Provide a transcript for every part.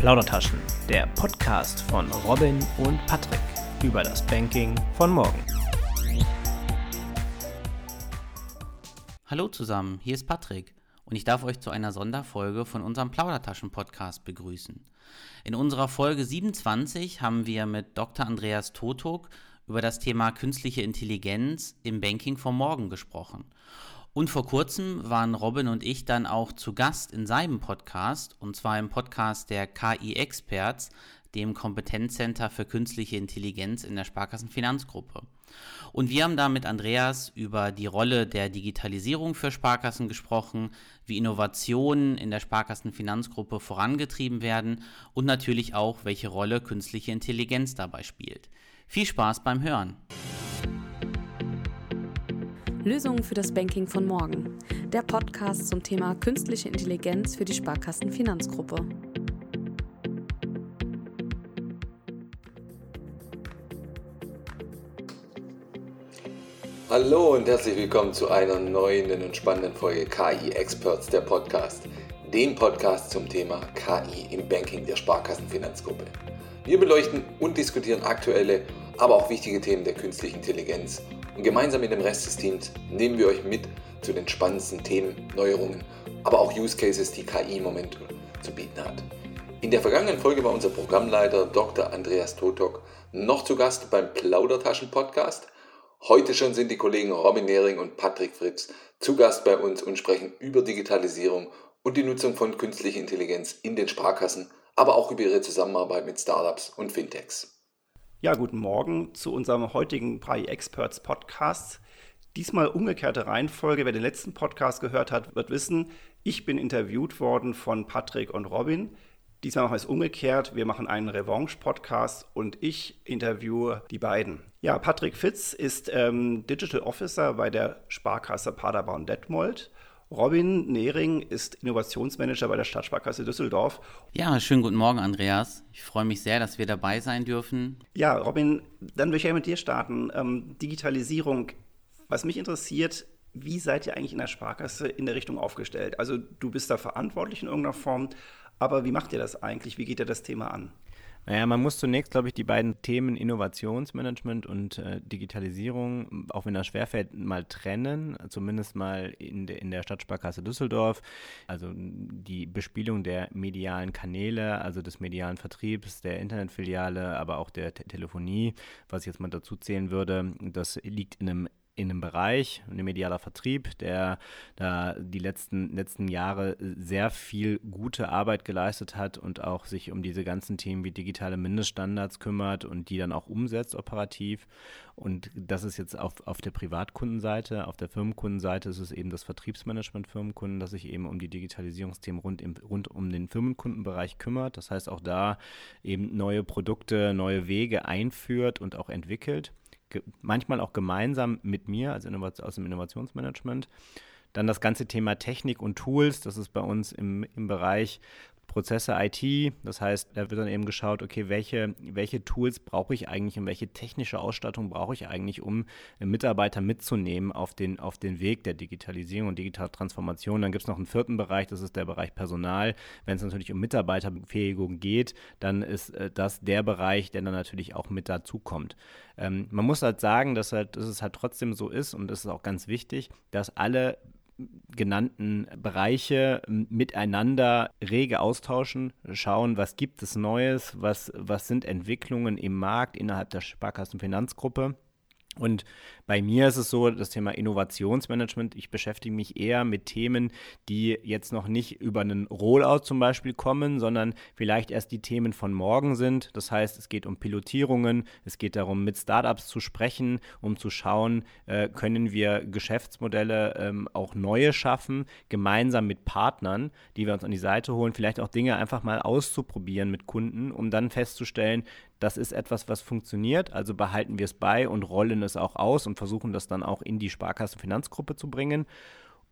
Plaudertaschen, der Podcast von Robin und Patrick über das Banking von morgen. Hallo zusammen, hier ist Patrick und ich darf euch zu einer Sonderfolge von unserem Plaudertaschen-Podcast begrüßen. In unserer Folge 27 haben wir mit Dr. Andreas Totok über das Thema künstliche Intelligenz im Banking von morgen gesprochen. Und vor kurzem waren Robin und ich dann auch zu Gast in seinem Podcast, und zwar im Podcast der KI Experts, dem Kompetenzcenter für künstliche Intelligenz in der Sparkassenfinanzgruppe. Und wir haben da mit Andreas über die Rolle der Digitalisierung für Sparkassen gesprochen, wie Innovationen in der Sparkassenfinanzgruppe vorangetrieben werden und natürlich auch, welche Rolle künstliche Intelligenz dabei spielt. Viel Spaß beim Hören! Lösungen für das Banking von morgen. Der Podcast zum Thema künstliche Intelligenz für die Sparkassenfinanzgruppe. Hallo und herzlich willkommen zu einer neuen und spannenden Folge KI Experts, der Podcast. Dem Podcast zum Thema KI im Banking der Sparkassenfinanzgruppe. Wir beleuchten und diskutieren aktuelle, aber auch wichtige Themen der künstlichen Intelligenz und gemeinsam mit dem Rest des Teams nehmen wir euch mit zu den spannendsten Themen, Neuerungen, aber auch Use Cases, die KI im Moment zu bieten hat. In der vergangenen Folge war unser Programmleiter Dr. Andreas Totok noch zu Gast beim Plaudertaschen-Podcast. Heute schon sind die Kollegen Robin Nehring und Patrick Fritz zu Gast bei uns und sprechen über Digitalisierung und die Nutzung von künstlicher Intelligenz in den Sparkassen, aber auch über ihre Zusammenarbeit mit Startups und Fintechs. Ja, guten Morgen zu unserem heutigen Pi Experts Podcast. Diesmal umgekehrte Reihenfolge. Wer den letzten Podcast gehört hat, wird wissen, ich bin interviewt worden von Patrick und Robin. Diesmal machen wir es umgekehrt. Wir machen einen Revanche-Podcast und ich interviewe die beiden. Ja, Patrick Fitz ist ähm, Digital Officer bei der Sparkasse Paderborn-Detmold Robin Nehring ist Innovationsmanager bei der Stadtsparkasse Düsseldorf. Ja, schönen guten Morgen, Andreas. Ich freue mich sehr, dass wir dabei sein dürfen. Ja, Robin, dann würde ich ja mit dir starten. Ähm, Digitalisierung. Was mich interessiert, wie seid ihr eigentlich in der Sparkasse in der Richtung aufgestellt? Also du bist da verantwortlich in irgendeiner Form, aber wie macht ihr das eigentlich? Wie geht ihr das Thema an? Naja, man muss zunächst, glaube ich, die beiden Themen Innovationsmanagement und äh, Digitalisierung, auch wenn das schwerfällt, mal trennen, zumindest mal in, de, in der Stadtsparkasse Düsseldorf. Also die Bespielung der medialen Kanäle, also des medialen Vertriebs, der Internetfiliale, aber auch der Te Telefonie, was ich jetzt mal dazu zählen würde, das liegt in einem in einem Bereich, ein medialer Vertrieb, der da die letzten, letzten Jahre sehr viel gute Arbeit geleistet hat und auch sich um diese ganzen Themen wie digitale Mindeststandards kümmert und die dann auch umsetzt operativ. Und das ist jetzt auf, auf der Privatkundenseite. Auf der Firmenkundenseite ist es eben das Vertriebsmanagement Firmenkunden, das sich eben um die Digitalisierungsthemen rund, im, rund um den Firmenkundenbereich kümmert. Das heißt auch da eben neue Produkte, neue Wege einführt und auch entwickelt manchmal auch gemeinsam mit mir, also aus dem Innovationsmanagement. Dann das ganze Thema Technik und Tools, das ist bei uns im, im Bereich Prozesse IT. Das heißt, da wird dann eben geschaut, okay, welche, welche Tools brauche ich eigentlich und welche technische Ausstattung brauche ich eigentlich, um Mitarbeiter mitzunehmen auf den, auf den Weg der Digitalisierung und digitalen Transformation. Dann gibt es noch einen vierten Bereich, das ist der Bereich Personal. Wenn es natürlich um Mitarbeiterbefähigung geht, dann ist äh, das der Bereich, der dann natürlich auch mit dazukommt. Ähm, man muss halt sagen, dass, halt, dass es halt trotzdem so ist und das ist auch ganz wichtig, dass alle genannten Bereiche miteinander rege austauschen, schauen, was gibt es Neues, was, was sind Entwicklungen im Markt innerhalb der Sparkassenfinanzgruppe. Und bei mir ist es so, das Thema Innovationsmanagement, ich beschäftige mich eher mit Themen, die jetzt noch nicht über einen Rollout zum Beispiel kommen, sondern vielleicht erst die Themen von morgen sind. Das heißt, es geht um Pilotierungen, es geht darum, mit Startups zu sprechen, um zu schauen, äh, können wir Geschäftsmodelle ähm, auch neue schaffen, gemeinsam mit Partnern, die wir uns an die Seite holen, vielleicht auch Dinge einfach mal auszuprobieren mit Kunden, um dann festzustellen, das ist etwas, was funktioniert, also behalten wir es bei und rollen es auch aus und versuchen das dann auch in die Sparkassenfinanzgruppe zu bringen.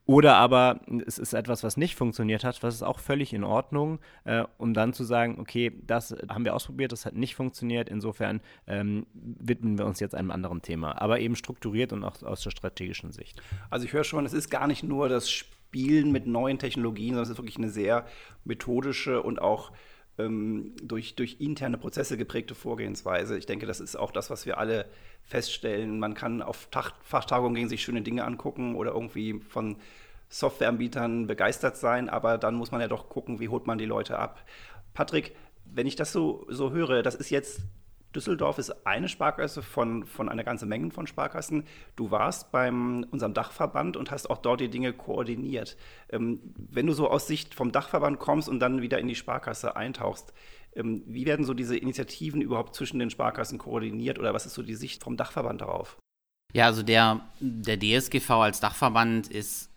Oder aber es ist etwas, was nicht funktioniert hat, was ist auch völlig in Ordnung, äh, um dann zu sagen, okay, das haben wir ausprobiert, das hat nicht funktioniert, insofern ähm, widmen wir uns jetzt einem anderen Thema, aber eben strukturiert und auch aus der strategischen Sicht. Also ich höre schon, es ist gar nicht nur das Spielen mit neuen Technologien, sondern es ist wirklich eine sehr methodische und auch ähm, durch, durch interne Prozesse geprägte Vorgehensweise. Ich denke, das ist auch das, was wir alle feststellen. Man kann auf Tag Fachtagungen gehen, sich schöne Dinge angucken oder irgendwie von Softwareanbietern begeistert sein, aber dann muss man ja doch gucken, wie holt man die Leute ab. Patrick, wenn ich das so, so höre, das ist jetzt Düsseldorf ist eine Sparkasse von, von einer ganzen Menge von Sparkassen. Du warst bei unserem Dachverband und hast auch dort die Dinge koordiniert. Ähm, wenn du so aus Sicht vom Dachverband kommst und dann wieder in die Sparkasse eintauchst, ähm, wie werden so diese Initiativen überhaupt zwischen den Sparkassen koordiniert oder was ist so die Sicht vom Dachverband darauf? Ja, also der, der DSGV als Dachverband ist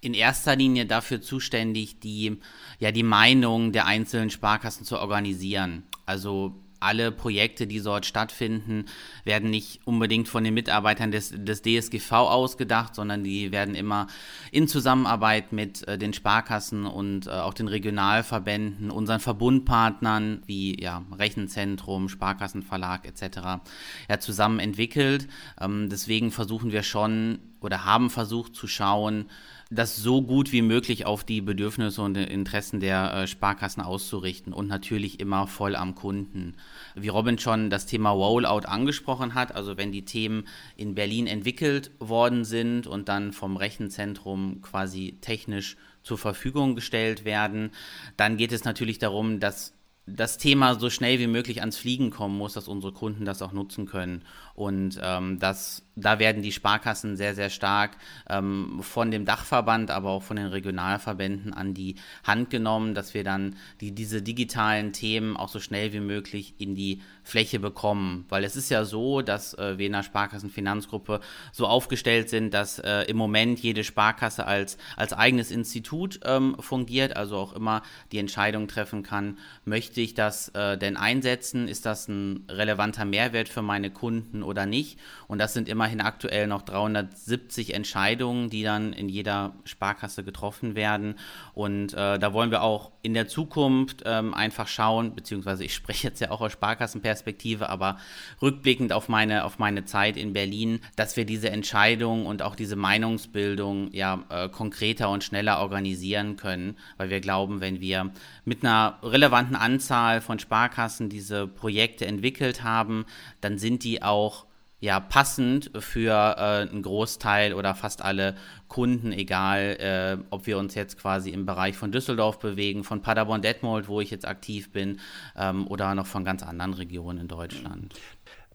in erster Linie dafür zuständig, die, ja, die Meinung der einzelnen Sparkassen zu organisieren. Also alle Projekte, die dort stattfinden, werden nicht unbedingt von den Mitarbeitern des, des DSGV ausgedacht, sondern die werden immer in Zusammenarbeit mit äh, den Sparkassen und äh, auch den Regionalverbänden, unseren Verbundpartnern wie ja, Rechenzentrum, Sparkassenverlag etc. Ja, zusammen entwickelt. Ähm, deswegen versuchen wir schon oder haben versucht zu schauen, das so gut wie möglich auf die Bedürfnisse und Interessen der äh, Sparkassen auszurichten und natürlich immer voll am Kunden. Wie Robin schon das Thema Rollout angesprochen hat, also wenn die Themen in Berlin entwickelt worden sind und dann vom Rechenzentrum quasi technisch zur Verfügung gestellt werden, dann geht es natürlich darum, dass das Thema so schnell wie möglich ans Fliegen kommen muss, dass unsere Kunden das auch nutzen können. Und ähm, das, da werden die Sparkassen sehr, sehr stark ähm, von dem Dachverband, aber auch von den Regionalverbänden an die Hand genommen, dass wir dann die, diese digitalen Themen auch so schnell wie möglich in die Fläche bekommen. Weil es ist ja so, dass äh, wir in der Sparkassenfinanzgruppe so aufgestellt sind, dass äh, im Moment jede Sparkasse als, als eigenes Institut ähm, fungiert, also auch immer die Entscheidung treffen kann, möchte ich das äh, denn einsetzen? Ist das ein relevanter Mehrwert für meine Kunden? oder nicht. Und das sind immerhin aktuell noch 370 Entscheidungen, die dann in jeder Sparkasse getroffen werden. Und äh, da wollen wir auch in der Zukunft ähm, einfach schauen, beziehungsweise ich spreche jetzt ja auch aus Sparkassenperspektive, aber rückblickend auf meine, auf meine Zeit in Berlin, dass wir diese Entscheidung und auch diese Meinungsbildung ja äh, konkreter und schneller organisieren können, weil wir glauben, wenn wir mit einer relevanten Anzahl von Sparkassen diese Projekte entwickelt haben, dann sind die auch ja, passend für äh, einen Großteil oder fast alle Kunden, egal äh, ob wir uns jetzt quasi im Bereich von Düsseldorf bewegen, von Paderborn-Detmold, wo ich jetzt aktiv bin, ähm, oder noch von ganz anderen Regionen in Deutschland.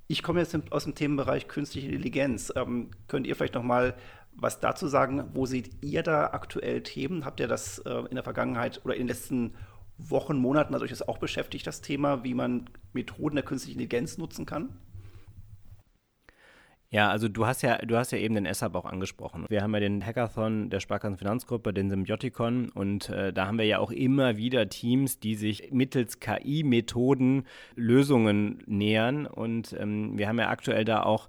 Ich komme jetzt aus dem Themenbereich künstliche Intelligenz. Ähm, könnt ihr vielleicht noch mal was dazu sagen? Wo seht ihr da aktuell Themen? Habt ihr das äh, in der Vergangenheit oder in den letzten Wochen, Monaten hat euch das auch beschäftigt, das Thema, wie man Methoden der künstlichen Intelligenz nutzen kann? Ja, also du hast ja, du hast ja eben den SAP auch angesprochen. Wir haben ja den Hackathon der Sparkassen Finanzgruppe, den Symbioticon, und äh, da haben wir ja auch immer wieder Teams, die sich mittels KI-Methoden Lösungen nähern. Und ähm, wir haben ja aktuell da auch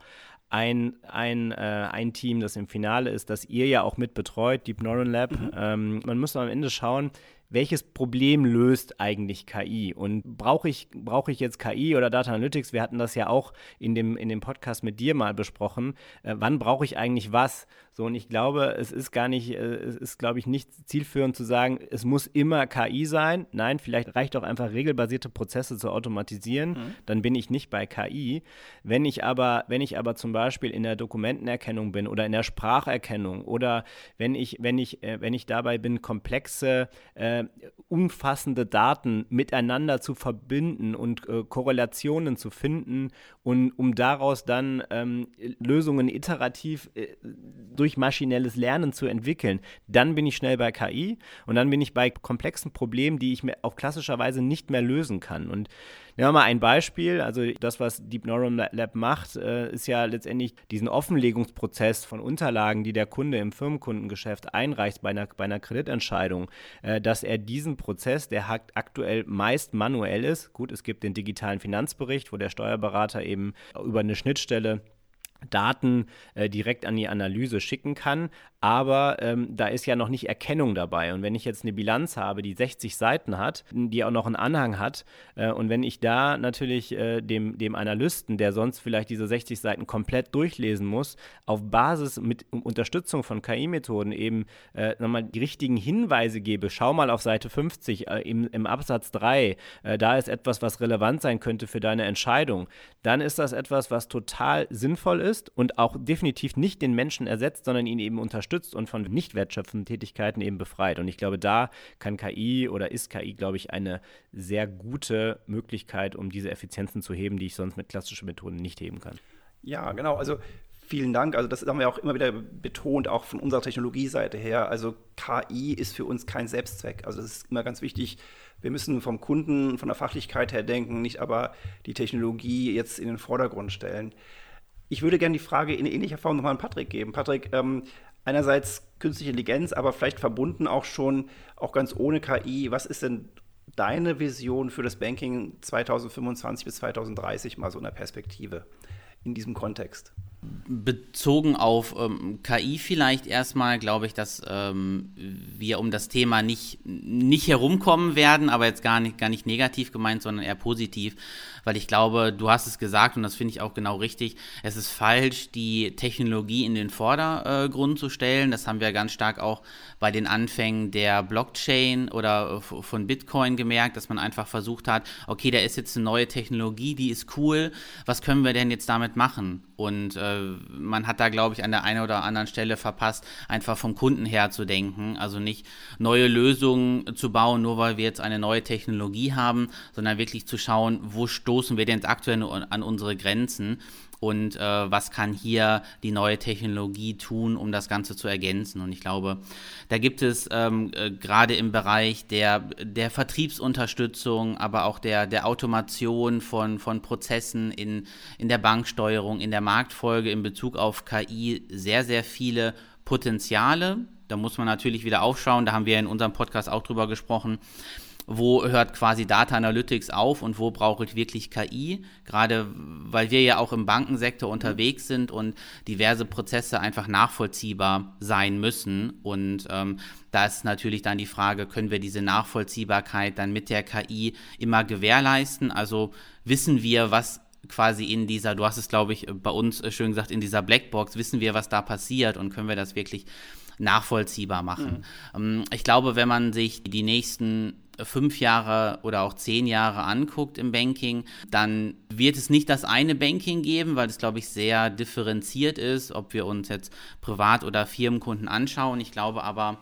ein, ein, äh, ein Team, das im Finale ist, das ihr ja auch mit betreut, Deep Neuron Lab. Mhm. Ähm, man muss am Ende schauen, welches Problem löst eigentlich KI? Und brauche ich, brauche ich jetzt KI oder Data Analytics? Wir hatten das ja auch in dem, in dem Podcast mit dir mal besprochen. Äh, wann brauche ich eigentlich was? So, und ich glaube, es ist gar nicht, äh, es ist, glaube ich, nicht zielführend zu sagen, es muss immer KI sein. Nein, vielleicht reicht auch einfach regelbasierte Prozesse zu automatisieren. Mhm. Dann bin ich nicht bei KI. Wenn ich aber, wenn ich aber zum Beispiel in der Dokumentenerkennung bin oder in der Spracherkennung oder wenn ich, wenn ich, äh, wenn ich dabei bin, komplexe äh, äh, umfassende Daten miteinander zu verbinden und äh, Korrelationen zu finden und um daraus dann ähm, Lösungen iterativ äh, durch maschinelles Lernen zu entwickeln, dann bin ich schnell bei KI und dann bin ich bei komplexen Problemen, die ich mir auf klassischer Weise nicht mehr lösen kann. Und Nehmen wir mal ein Beispiel. Also das, was Deep Neural Lab macht, äh, ist ja letztendlich diesen Offenlegungsprozess von Unterlagen, die der Kunde im Firmenkundengeschäft einreicht bei einer, bei einer Kreditentscheidung, äh, dass er diesen Prozess, der aktuell meist manuell ist, gut, es gibt den digitalen Finanzbericht, wo der Steuerberater eben über eine Schnittstelle Daten äh, direkt an die Analyse schicken kann. Aber ähm, da ist ja noch nicht Erkennung dabei. Und wenn ich jetzt eine Bilanz habe, die 60 Seiten hat, die auch noch einen Anhang hat, äh, und wenn ich da natürlich äh, dem, dem Analysten, der sonst vielleicht diese 60 Seiten komplett durchlesen muss, auf Basis mit Unterstützung von KI-Methoden eben äh, nochmal die richtigen Hinweise gebe, schau mal auf Seite 50 äh, im, im Absatz 3, äh, da ist etwas, was relevant sein könnte für deine Entscheidung, dann ist das etwas, was total sinnvoll ist und auch definitiv nicht den Menschen ersetzt, sondern ihn eben unterstützt und von nicht wertschöpfenden Tätigkeiten eben befreit. Und ich glaube, da kann KI oder ist KI, glaube ich, eine sehr gute Möglichkeit, um diese Effizienzen zu heben, die ich sonst mit klassischen Methoden nicht heben kann. Ja, genau. Also Vielen Dank. Also das haben wir auch immer wieder betont, auch von unserer Technologieseite her. Also KI ist für uns kein Selbstzweck. Also es ist immer ganz wichtig, wir müssen vom Kunden, von der Fachlichkeit her denken, nicht aber die Technologie jetzt in den Vordergrund stellen. Ich würde gerne die Frage in ähnlicher Form nochmal an Patrick geben. Patrick, ähm, einerseits künstliche Intelligenz, aber vielleicht verbunden auch schon, auch ganz ohne KI. Was ist denn deine Vision für das Banking 2025 bis 2030 mal so in der Perspektive in diesem Kontext? Bezogen auf ähm, KI vielleicht erstmal, glaube ich, dass ähm, wir um das Thema nicht, nicht herumkommen werden, aber jetzt gar nicht, gar nicht negativ gemeint, sondern eher positiv, weil ich glaube, du hast es gesagt und das finde ich auch genau richtig, es ist falsch, die Technologie in den Vordergrund zu stellen. Das haben wir ganz stark auch bei den Anfängen der Blockchain oder äh, von Bitcoin gemerkt, dass man einfach versucht hat, okay, da ist jetzt eine neue Technologie, die ist cool, was können wir denn jetzt damit machen? Und äh, man hat da, glaube ich, an der einen oder anderen Stelle verpasst, einfach vom Kunden her zu denken. Also nicht neue Lösungen zu bauen, nur weil wir jetzt eine neue Technologie haben, sondern wirklich zu schauen, wo stoßen wir denn aktuell an unsere Grenzen und äh, was kann hier die neue Technologie tun, um das Ganze zu ergänzen. Und ich glaube, da gibt es ähm, äh, gerade im Bereich der, der Vertriebsunterstützung, aber auch der, der Automation von, von Prozessen in, in der Banksteuerung, in der Marktfolge in Bezug auf KI sehr, sehr viele Potenziale. Da muss man natürlich wieder aufschauen, da haben wir in unserem Podcast auch drüber gesprochen wo hört quasi Data Analytics auf und wo brauche ich wirklich KI, gerade weil wir ja auch im Bankensektor unterwegs sind und diverse Prozesse einfach nachvollziehbar sein müssen. Und ähm, da ist natürlich dann die Frage, können wir diese Nachvollziehbarkeit dann mit der KI immer gewährleisten? Also wissen wir, was quasi in dieser, du hast es glaube ich bei uns schön gesagt, in dieser Blackbox, wissen wir, was da passiert und können wir das wirklich nachvollziehbar machen. Mhm. Ich glaube, wenn man sich die nächsten fünf Jahre oder auch zehn Jahre anguckt im Banking, dann wird es nicht das eine Banking geben, weil es, glaube ich, sehr differenziert ist, ob wir uns jetzt Privat- oder Firmenkunden anschauen. Ich glaube aber,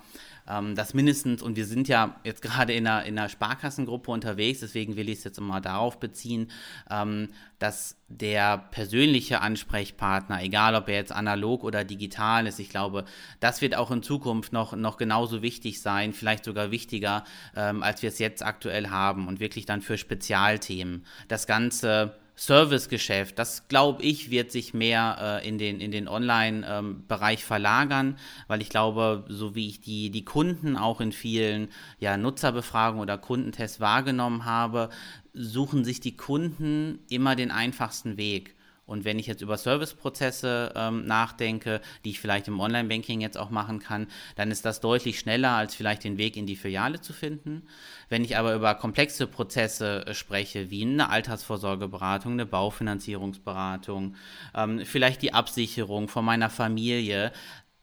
ähm, dass mindestens, und wir sind ja jetzt gerade in einer, in einer Sparkassengruppe unterwegs, deswegen will ich es jetzt mal darauf beziehen, ähm, dass der persönliche Ansprechpartner, egal ob er jetzt analog oder digital ist, ich glaube, das wird auch in Zukunft noch, noch genauso wichtig sein, vielleicht sogar wichtiger, ähm, als wir es jetzt aktuell haben und wirklich dann für Spezialthemen. Das Ganze Servicegeschäft, das glaube ich, wird sich mehr äh, in den, in den Online-Bereich ähm, verlagern, weil ich glaube, so wie ich die, die Kunden auch in vielen ja, Nutzerbefragungen oder Kundentests wahrgenommen habe, suchen sich die Kunden immer den einfachsten Weg. Und wenn ich jetzt über Serviceprozesse ähm, nachdenke, die ich vielleicht im Online-Banking jetzt auch machen kann, dann ist das deutlich schneller, als vielleicht den Weg in die Filiale zu finden. Wenn ich aber über komplexe Prozesse äh, spreche, wie eine Altersvorsorgeberatung, eine Baufinanzierungsberatung, ähm, vielleicht die Absicherung von meiner Familie,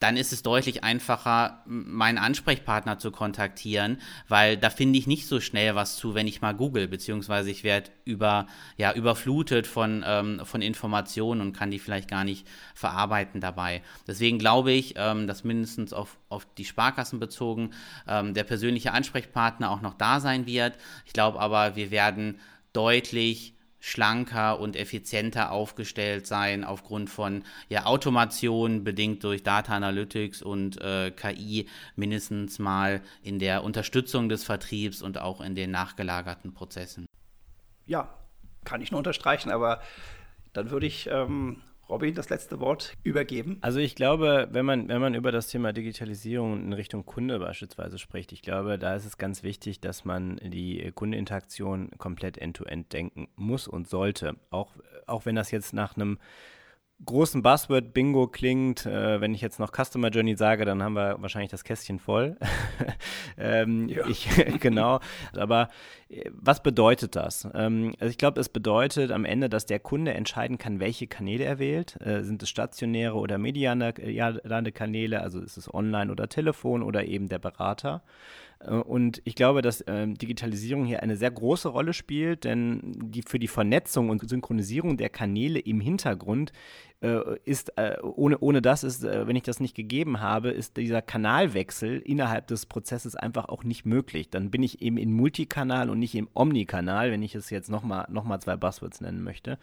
dann ist es deutlich einfacher, meinen Ansprechpartner zu kontaktieren, weil da finde ich nicht so schnell was zu, wenn ich mal google, beziehungsweise ich werde über, ja, überflutet von, ähm, von Informationen und kann die vielleicht gar nicht verarbeiten dabei. Deswegen glaube ich, ähm, dass mindestens auf, auf die Sparkassen bezogen ähm, der persönliche Ansprechpartner auch noch da sein wird. Ich glaube aber, wir werden deutlich schlanker und effizienter aufgestellt sein aufgrund von ja, Automation bedingt durch Data Analytics und äh, KI mindestens mal in der Unterstützung des Vertriebs und auch in den nachgelagerten Prozessen. Ja, kann ich nur unterstreichen, aber dann würde ich ähm, Robin das letzte Wort übergeben? Also ich glaube, wenn man, wenn man über das Thema Digitalisierung in Richtung Kunde beispielsweise spricht, ich glaube, da ist es ganz wichtig, dass man die Kundeninteraktion komplett end-to-end -end denken muss und sollte. Auch, auch wenn das jetzt nach einem großen Buzzword-Bingo klingt. Äh, wenn ich jetzt noch Customer Journey sage, dann haben wir wahrscheinlich das Kästchen voll. ähm, ja. ich, genau. Aber äh, was bedeutet das? Ähm, also ich glaube, es bedeutet am Ende, dass der Kunde entscheiden kann, welche Kanäle er wählt. Äh, sind es stationäre oder mediane Kanäle? Also ist es online oder Telefon oder eben der Berater? Äh, und ich glaube, dass ähm, Digitalisierung hier eine sehr große Rolle spielt, denn die, für die Vernetzung und Synchronisierung der Kanäle im Hintergrund ist, äh, ohne, ohne das ist, äh, wenn ich das nicht gegeben habe, ist dieser Kanalwechsel innerhalb des Prozesses einfach auch nicht möglich. Dann bin ich eben in Multikanal und nicht im Omnikanal, wenn ich es jetzt nochmal noch mal zwei Buzzwords nennen möchte.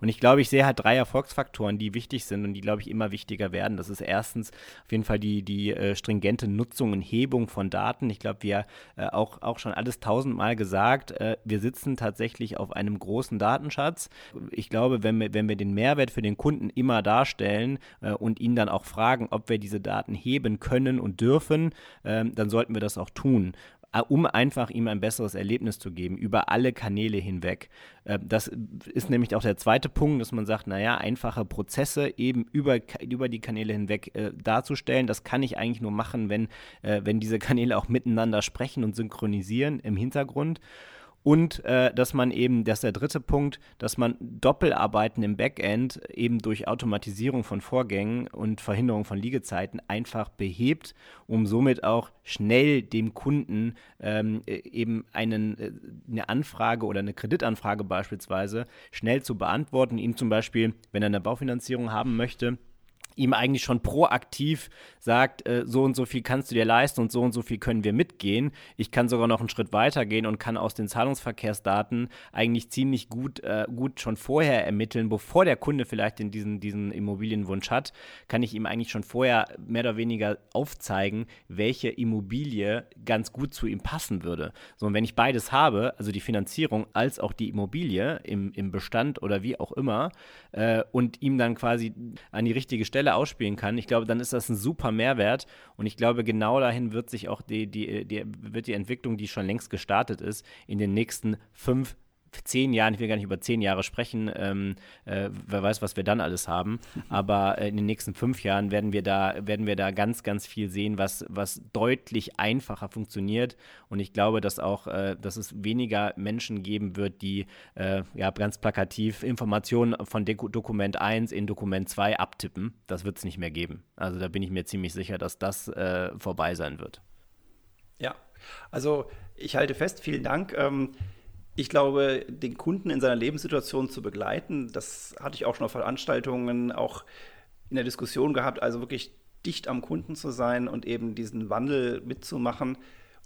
Und ich glaube, ich sehe halt drei Erfolgsfaktoren, die wichtig sind und die, glaube ich, immer wichtiger werden. Das ist erstens auf jeden Fall die, die äh, stringente Nutzung und Hebung von Daten. Ich glaube, wir äh, auch, auch schon alles tausendmal gesagt, äh, wir sitzen tatsächlich auf einem großen Datenschatz. Ich glaube, wenn wir, wenn wir den Mehrwert für den Kunden immer Thema darstellen äh, und ihn dann auch fragen, ob wir diese Daten heben können und dürfen, ähm, dann sollten wir das auch tun äh, um einfach ihm ein besseres Erlebnis zu geben, über alle Kanäle hinweg. Äh, das ist nämlich auch der zweite Punkt, dass man sagt, naja, einfache Prozesse eben über, über die Kanäle hinweg äh, darzustellen. Das kann ich eigentlich nur machen, wenn, äh, wenn diese Kanäle auch miteinander sprechen und synchronisieren im Hintergrund. Und äh, dass man eben, das ist der dritte Punkt, dass man Doppelarbeiten im Backend eben durch Automatisierung von Vorgängen und Verhinderung von Liegezeiten einfach behebt, um somit auch schnell dem Kunden ähm, äh, eben einen, äh, eine Anfrage oder eine Kreditanfrage beispielsweise schnell zu beantworten, ihm zum Beispiel, wenn er eine Baufinanzierung haben möchte, ihm eigentlich schon proaktiv sagt, äh, so und so viel kannst du dir leisten und so und so viel können wir mitgehen. Ich kann sogar noch einen Schritt weiter gehen und kann aus den Zahlungsverkehrsdaten eigentlich ziemlich gut, äh, gut schon vorher ermitteln, bevor der Kunde vielleicht in diesen, diesen Immobilienwunsch hat, kann ich ihm eigentlich schon vorher mehr oder weniger aufzeigen, welche Immobilie ganz gut zu ihm passen würde. So, und wenn ich beides habe, also die Finanzierung als auch die Immobilie im, im Bestand oder wie auch immer, äh, und ihm dann quasi an die richtige Stelle Stelle ausspielen kann, ich glaube, dann ist das ein super Mehrwert. Und ich glaube, genau dahin wird sich auch die, die, die, wird die Entwicklung, die schon längst gestartet ist, in den nächsten fünf, zehn Jahren, ich will gar nicht über zehn Jahre sprechen, ähm, äh, wer weiß, was wir dann alles haben, aber äh, in den nächsten fünf Jahren werden wir da, werden wir da ganz, ganz viel sehen, was, was deutlich einfacher funktioniert und ich glaube, dass auch, äh, dass es weniger Menschen geben wird, die äh, ja ganz plakativ Informationen von De Dokument 1 in Dokument 2 abtippen. Das wird es nicht mehr geben. Also da bin ich mir ziemlich sicher, dass das äh, vorbei sein wird. Ja, also ich halte fest, vielen Dank. Ähm ich glaube, den Kunden in seiner Lebenssituation zu begleiten, das hatte ich auch schon auf Veranstaltungen, auch in der Diskussion gehabt, also wirklich dicht am Kunden zu sein und eben diesen Wandel mitzumachen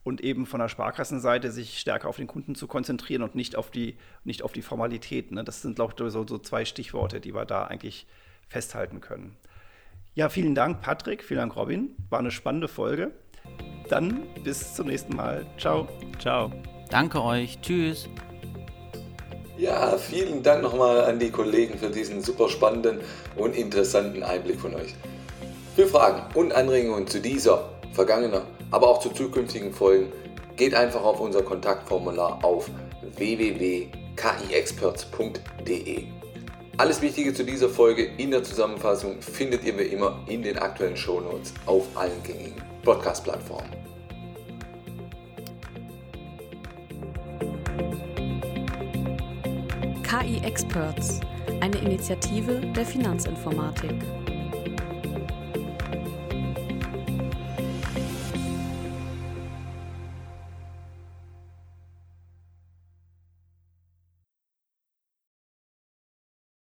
und eben von der Sparkassenseite sich stärker auf den Kunden zu konzentrieren und nicht auf die, nicht auf die Formalitäten. Ne? Das sind, glaube ich, so, so zwei Stichworte, die wir da eigentlich festhalten können. Ja, vielen Dank, Patrick, vielen Dank, Robin. War eine spannende Folge. Dann bis zum nächsten Mal. Ciao. Ciao. Danke euch. Tschüss. Ja, vielen Dank nochmal an die Kollegen für diesen super spannenden und interessanten Einblick von euch. Für Fragen und Anregungen zu dieser, vergangener, aber auch zu zukünftigen Folgen, geht einfach auf unser Kontaktformular auf www.kiexperts.de. Alles Wichtige zu dieser Folge in der Zusammenfassung findet ihr wie immer in den aktuellen Shownotes auf allen gängigen Podcast-Plattformen. KI Experts, eine Initiative der Finanzinformatik.